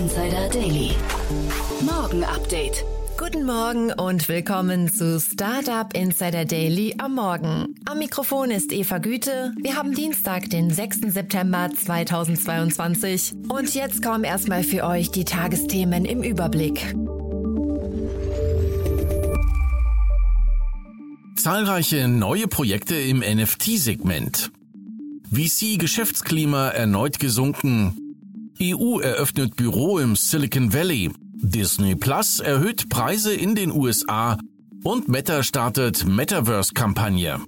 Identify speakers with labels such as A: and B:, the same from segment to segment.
A: Insider Daily. Morgen Update.
B: Guten Morgen und willkommen zu Startup Insider Daily am Morgen. Am Mikrofon ist Eva Güte. Wir haben Dienstag, den 6. September 2022. Und jetzt kommen erstmal für euch die Tagesthemen im Überblick.
C: Zahlreiche neue Projekte im NFT-Segment. VC-Geschäftsklima erneut gesunken. EU eröffnet Büro im Silicon Valley. Disney Plus erhöht Preise in den USA und Meta startet Metaverse-Kampagne.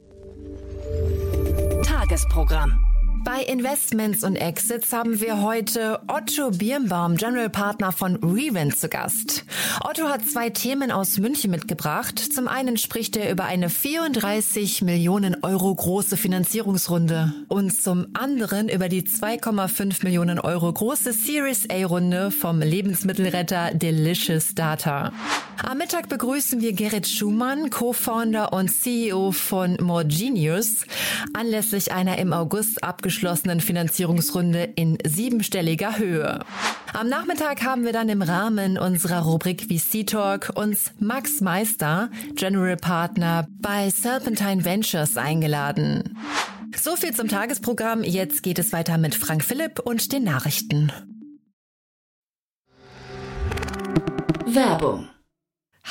A: Tagesprogramm.
B: Bei Investments und Exits haben wir heute Otto Birnbaum, General Partner von Revent, zu Gast. Otto hat zwei Themen aus München mitgebracht. Zum einen spricht er über eine 34 Millionen Euro große Finanzierungsrunde und zum anderen über die 2,5 Millionen Euro große Series A-Runde vom Lebensmittelretter Delicious Data. Am Mittag begrüßen wir Gerrit Schumann, Co-Founder und CEO von More Genius, anlässlich einer im August abgeschlossenen Finanzierungsrunde in siebenstelliger Höhe. Am Nachmittag haben wir dann im Rahmen unserer Rubrik VC Talk uns Max Meister, General Partner bei Serpentine Ventures, eingeladen. So viel zum Tagesprogramm. Jetzt geht es weiter mit Frank Philipp und den Nachrichten.
A: Werbung.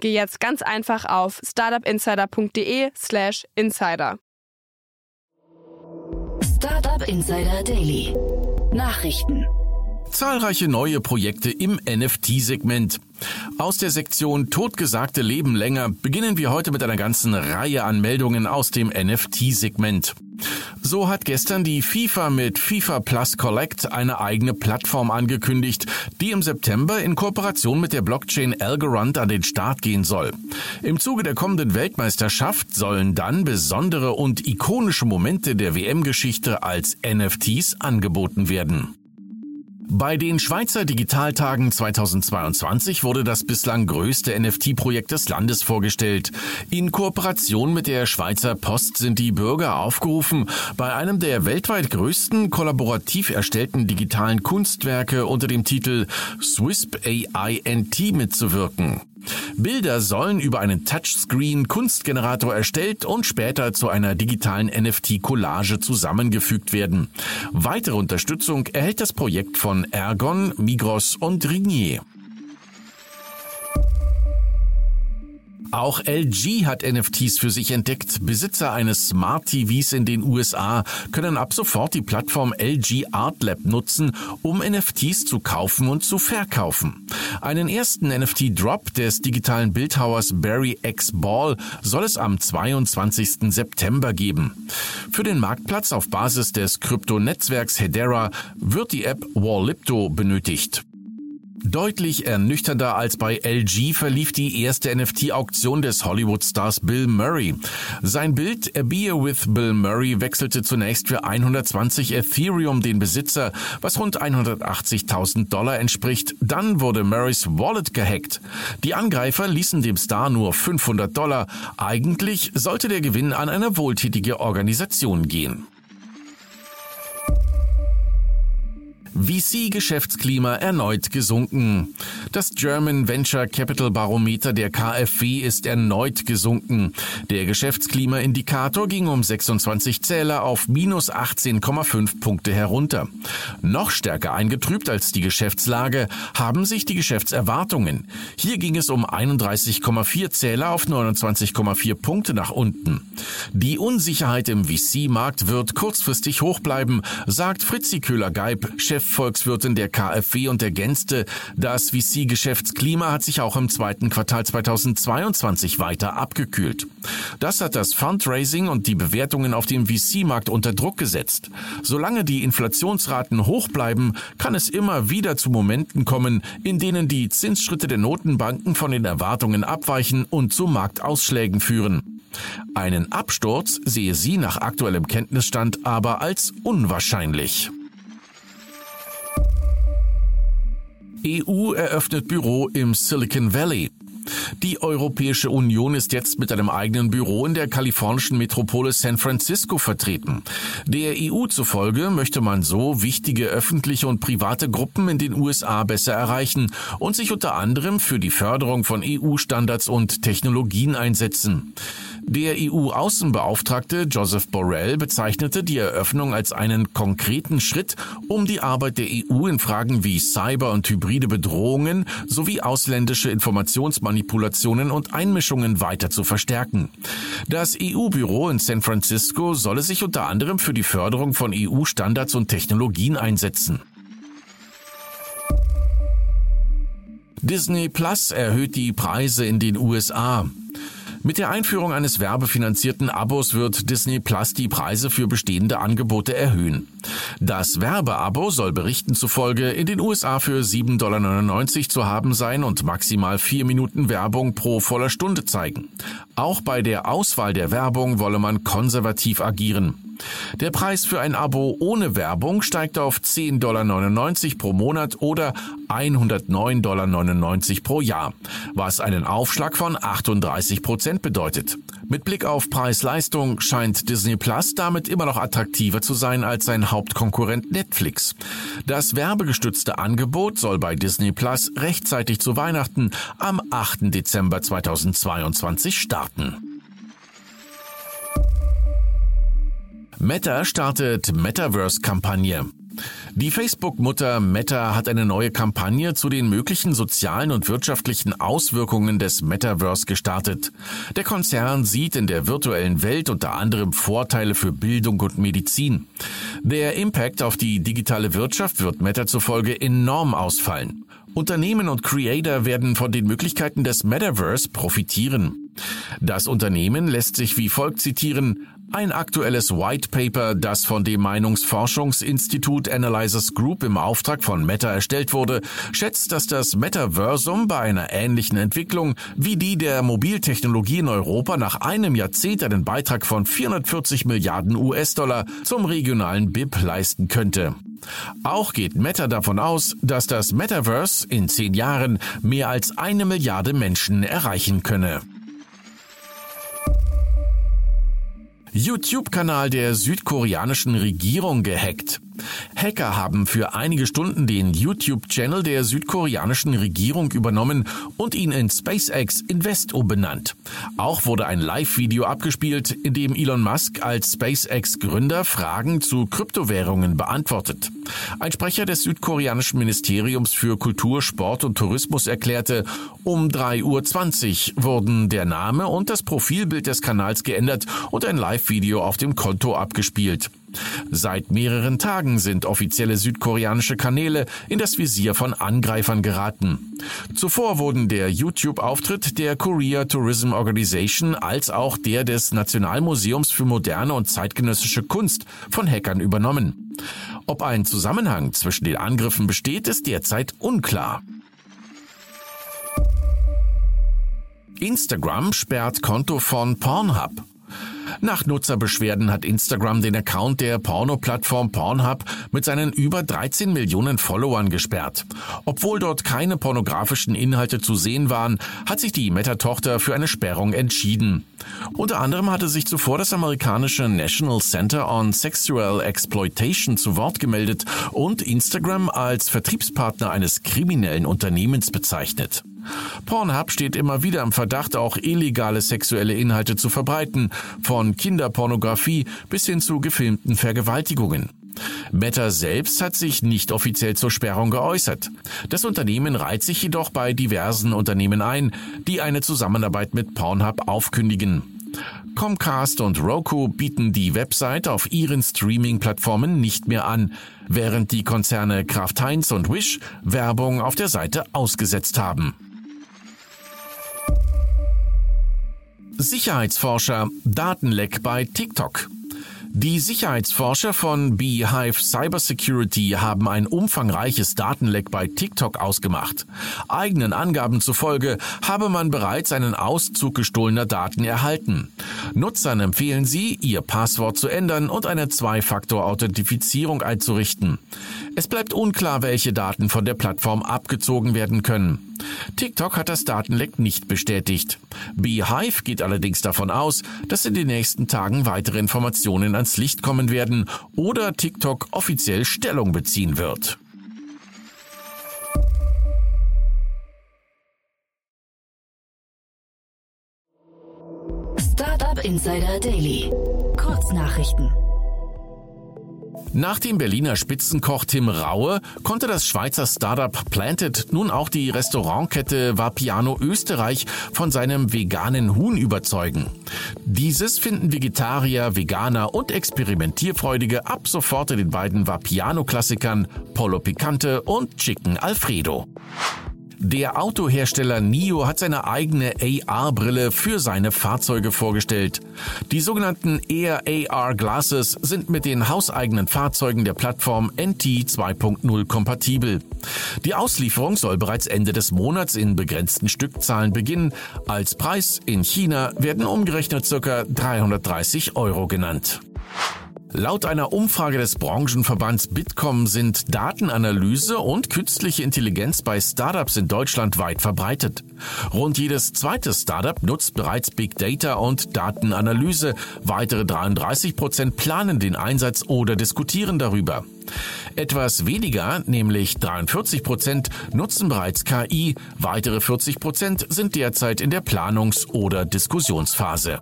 D: geh jetzt ganz einfach auf startupinsider.de/slash insider.
A: Startup Insider Daily. Nachrichten.
C: Zahlreiche neue Projekte im NFT-Segment. Aus der Sektion Totgesagte Leben länger beginnen wir heute mit einer ganzen Reihe an Meldungen aus dem NFT-Segment. So hat gestern die FIFA mit FIFA Plus Collect eine eigene Plattform angekündigt, die im September in Kooperation mit der Blockchain Algorand an den Start gehen soll. Im Zuge der kommenden Weltmeisterschaft sollen dann besondere und ikonische Momente der WM-Geschichte als NFTs angeboten werden. Bei den Schweizer Digitaltagen 2022 wurde das bislang größte NFT-Projekt des Landes vorgestellt. In Kooperation mit der Schweizer Post sind die Bürger aufgerufen, bei einem der weltweit größten kollaborativ erstellten digitalen Kunstwerke unter dem Titel SWISP AINT mitzuwirken. Bilder sollen über einen Touchscreen Kunstgenerator erstellt und später zu einer digitalen NFT-Collage zusammengefügt werden. Weitere Unterstützung erhält das Projekt von Ergon, Migros und Rignier. Auch LG hat NFTs für sich entdeckt. Besitzer eines Smart TVs in den USA können ab sofort die Plattform LG Art Lab nutzen, um NFTs zu kaufen und zu verkaufen. Einen ersten NFT-Drop des digitalen Bildhauers Barry X Ball soll es am 22. September geben. Für den Marktplatz auf Basis des Kryptonetzwerks Hedera wird die App Wallipto benötigt. Deutlich ernüchternder als bei LG verlief die erste NFT-Auktion des Hollywood-Stars Bill Murray. Sein Bild A Beer with Bill Murray wechselte zunächst für 120 Ethereum den Besitzer, was rund 180.000 Dollar entspricht. Dann wurde Murrays Wallet gehackt. Die Angreifer ließen dem Star nur 500 Dollar. Eigentlich sollte der Gewinn an eine wohltätige Organisation gehen. VC-Geschäftsklima erneut gesunken. Das German Venture Capital Barometer der KfW ist erneut gesunken. Der Geschäftsklimaindikator ging um 26 Zähler auf minus 18,5 Punkte herunter. Noch stärker eingetrübt als die Geschäftslage haben sich die Geschäftserwartungen. Hier ging es um 31,4 Zähler auf 29,4 Punkte nach unten. Die Unsicherheit im VC-Markt wird kurzfristig hoch bleiben, sagt Fritzi Köhler-Geib, Chef Chefvolkswirtin der KfW und ergänzte, das VC-Geschäftsklima hat sich auch im zweiten Quartal 2022 weiter abgekühlt. Das hat das Fundraising und die Bewertungen auf dem VC-Markt unter Druck gesetzt. Solange die Inflationsraten hoch bleiben, kann es immer wieder zu Momenten kommen, in denen die Zinsschritte der Notenbanken von den Erwartungen abweichen und zu Marktausschlägen führen. Einen Absturz sehe sie nach aktuellem Kenntnisstand aber als unwahrscheinlich. EU eröffnet Büro im Silicon Valley. Die Europäische Union ist jetzt mit einem eigenen Büro in der kalifornischen Metropole San Francisco vertreten. Der EU zufolge möchte man so wichtige öffentliche und private Gruppen in den USA besser erreichen und sich unter anderem für die Förderung von EU-Standards und Technologien einsetzen. Der EU-Außenbeauftragte Joseph Borrell bezeichnete die Eröffnung als einen konkreten Schritt, um die Arbeit der EU in Fragen wie Cyber- und hybride Bedrohungen sowie ausländische Informationsmanipulationen und Einmischungen weiter zu verstärken. Das EU-Büro in San Francisco solle sich unter anderem für die Förderung von EU-Standards und Technologien einsetzen. Disney Plus erhöht die Preise in den USA. Mit der Einführung eines werbefinanzierten Abos wird Disney Plus die Preise für bestehende Angebote erhöhen. Das Werbeabo soll Berichten zufolge in den USA für 7,99 Dollar zu haben sein und maximal vier Minuten Werbung pro voller Stunde zeigen. Auch bei der Auswahl der Werbung wolle man konservativ agieren. Der Preis für ein Abo ohne Werbung steigt auf 10,99 Dollar pro Monat oder 109,99 Dollar pro Jahr, was einen Aufschlag von 38 Prozent bedeutet. Mit Blick auf Preis-Leistung scheint Disney Plus damit immer noch attraktiver zu sein als sein Hauptkonkurrent Netflix. Das werbegestützte Angebot soll bei Disney Plus rechtzeitig zu Weihnachten am 8. Dezember 2022 starten. Meta startet Metaverse-Kampagne. Die Facebook-Mutter Meta hat eine neue Kampagne zu den möglichen sozialen und wirtschaftlichen Auswirkungen des Metaverse gestartet. Der Konzern sieht in der virtuellen Welt unter anderem Vorteile für Bildung und Medizin. Der Impact auf die digitale Wirtschaft wird Meta zufolge enorm ausfallen. Unternehmen und Creator werden von den Möglichkeiten des Metaverse profitieren. Das Unternehmen lässt sich wie folgt zitieren, ein aktuelles White Paper, das von dem Meinungsforschungsinstitut Analyzers Group im Auftrag von Meta erstellt wurde, schätzt, dass das Metaversum bei einer ähnlichen Entwicklung wie die der Mobiltechnologie in Europa nach einem Jahrzehnt einen Beitrag von 440 Milliarden US-Dollar zum regionalen BIP leisten könnte. Auch geht Meta davon aus, dass das Metaverse in zehn Jahren mehr als eine Milliarde Menschen erreichen könne. YouTube-Kanal der südkoreanischen Regierung gehackt. Hacker haben für einige Stunden den YouTube-Channel der südkoreanischen Regierung übernommen und ihn in SpaceX Invest umbenannt. Auch wurde ein Live-Video abgespielt, in dem Elon Musk als SpaceX-Gründer Fragen zu Kryptowährungen beantwortet. Ein Sprecher des südkoreanischen Ministeriums für Kultur, Sport und Tourismus erklärte, um 3.20 Uhr wurden der Name und das Profilbild des Kanals geändert und ein Live-Video auf dem Konto abgespielt. Seit mehreren Tagen sind offizielle südkoreanische Kanäle in das Visier von Angreifern geraten. Zuvor wurden der YouTube-Auftritt der Korea Tourism Organization als auch der des Nationalmuseums für moderne und zeitgenössische Kunst von Hackern übernommen. Ob ein Zusammenhang zwischen den Angriffen besteht, ist derzeit unklar. Instagram sperrt Konto von Pornhub. Nach Nutzerbeschwerden hat Instagram den Account der Porno-Plattform Pornhub mit seinen über 13 Millionen Followern gesperrt. Obwohl dort keine pornografischen Inhalte zu sehen waren, hat sich die Meta-Tochter für eine Sperrung entschieden. Unter anderem hatte sich zuvor das amerikanische National Center on Sexual Exploitation zu Wort gemeldet und Instagram als Vertriebspartner eines kriminellen Unternehmens bezeichnet. Pornhub steht immer wieder im Verdacht, auch illegale sexuelle Inhalte zu verbreiten, von Kinderpornografie bis hin zu gefilmten Vergewaltigungen. Meta selbst hat sich nicht offiziell zur Sperrung geäußert. Das Unternehmen reiht sich jedoch bei diversen Unternehmen ein, die eine Zusammenarbeit mit Pornhub aufkündigen. Comcast und Roku bieten die Website auf ihren Streaming-Plattformen nicht mehr an, während die Konzerne Kraft Heinz und Wish Werbung auf der Seite ausgesetzt haben. Sicherheitsforscher Datenleck bei TikTok. Die Sicherheitsforscher von Beehive Cybersecurity haben ein umfangreiches Datenleck bei TikTok ausgemacht. Eigenen Angaben zufolge habe man bereits einen Auszug gestohlener Daten erhalten. Nutzern empfehlen sie, ihr Passwort zu ändern und eine Zwei-Faktor-Authentifizierung einzurichten. Es bleibt unklar, welche Daten von der Plattform abgezogen werden können. TikTok hat das Datenleck nicht bestätigt. Beehive geht allerdings davon aus, dass in den nächsten Tagen weitere Informationen ans Licht kommen werden oder TikTok offiziell Stellung beziehen wird.
A: Startup Insider Daily. Kurznachrichten.
C: Nach dem Berliner Spitzenkoch Tim Raue konnte das Schweizer Startup Planted nun auch die Restaurantkette Vapiano Österreich von seinem veganen Huhn überzeugen. Dieses finden Vegetarier, Veganer und Experimentierfreudige ab sofort in den beiden Vapiano-Klassikern Polo Picante und Chicken Alfredo. Der Autohersteller NIO hat seine eigene AR-Brille für seine Fahrzeuge vorgestellt. Die sogenannten Air AR Glasses sind mit den hauseigenen Fahrzeugen der Plattform NT 2.0 kompatibel. Die Auslieferung soll bereits Ende des Monats in begrenzten Stückzahlen beginnen. Als Preis in China werden umgerechnet ca. 330 Euro genannt. Laut einer Umfrage des Branchenverbands Bitkom sind Datenanalyse und künstliche Intelligenz bei Startups in Deutschland weit verbreitet. Rund jedes zweite Startup nutzt bereits Big Data und Datenanalyse. Weitere 33 Prozent planen den Einsatz oder diskutieren darüber. Etwas weniger, nämlich 43 Prozent, nutzen bereits KI. Weitere 40 Prozent sind derzeit in der Planungs- oder Diskussionsphase.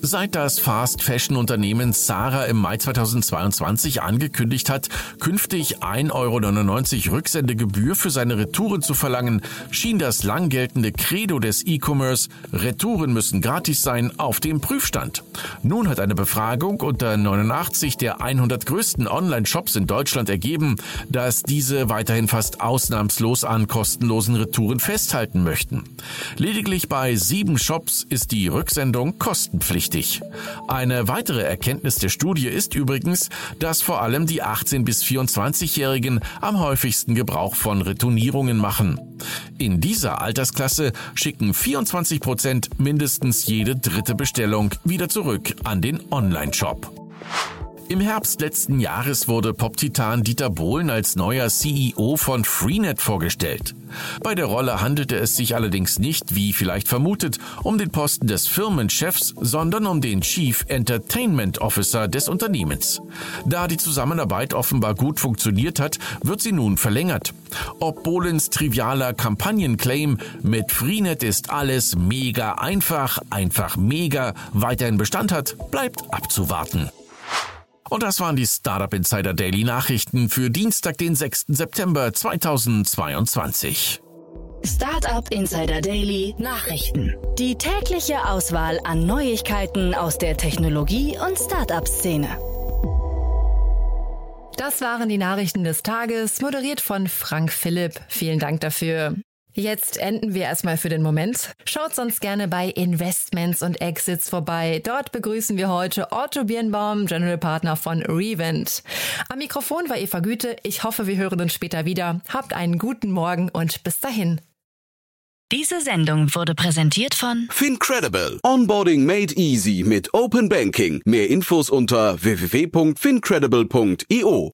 C: Seit das Fast-Fashion-Unternehmen Zara im Mai 2022 angekündigt hat, künftig 1,99 Euro Rücksendegebühr für seine Retouren zu verlangen, schien das lang geltende Credo des E-Commerce, Retouren müssen gratis sein, auf dem Prüfstand. Nun hat eine Befragung unter 89 der 100 größten Online-Shops in Deutschland ergeben, dass diese weiterhin fast ausnahmslos an kostenlosen Retouren festhalten möchten. Lediglich bei sieben Shops ist die Rücksendung kostenpflichtig wichtig. Eine weitere Erkenntnis der Studie ist übrigens, dass vor allem die 18 bis 24-Jährigen am häufigsten Gebrauch von Retournierungen machen. In dieser Altersklasse schicken 24 Prozent mindestens jede dritte Bestellung wieder zurück an den Online-Shop. Im Herbst letzten Jahres wurde Pop-Titan Dieter Bohlen als neuer CEO von Freenet vorgestellt. Bei der Rolle handelte es sich allerdings nicht, wie vielleicht vermutet, um den Posten des Firmenchefs, sondern um den Chief Entertainment Officer des Unternehmens. Da die Zusammenarbeit offenbar gut funktioniert hat, wird sie nun verlängert. Ob Bohlens trivialer Kampagnenclaim mit Freenet ist alles mega einfach, einfach mega weiterhin Bestand hat, bleibt abzuwarten. Und das waren die Startup Insider Daily Nachrichten für Dienstag, den 6. September 2022.
A: Startup Insider Daily Nachrichten. Die tägliche Auswahl an Neuigkeiten aus der Technologie- und Startup-Szene.
B: Das waren die Nachrichten des Tages, moderiert von Frank Philipp. Vielen Dank dafür. Jetzt enden wir erstmal für den Moment. Schaut sonst gerne bei Investments und Exits vorbei. Dort begrüßen wir heute Otto Birnbaum, General Partner von Revent. Am Mikrofon war Eva Güte. Ich hoffe, wir hören uns später wieder. Habt einen guten Morgen und bis dahin.
A: Diese Sendung wurde präsentiert von
E: Fincredible. Onboarding made easy mit Open Banking. Mehr Infos unter www.fincredible.io.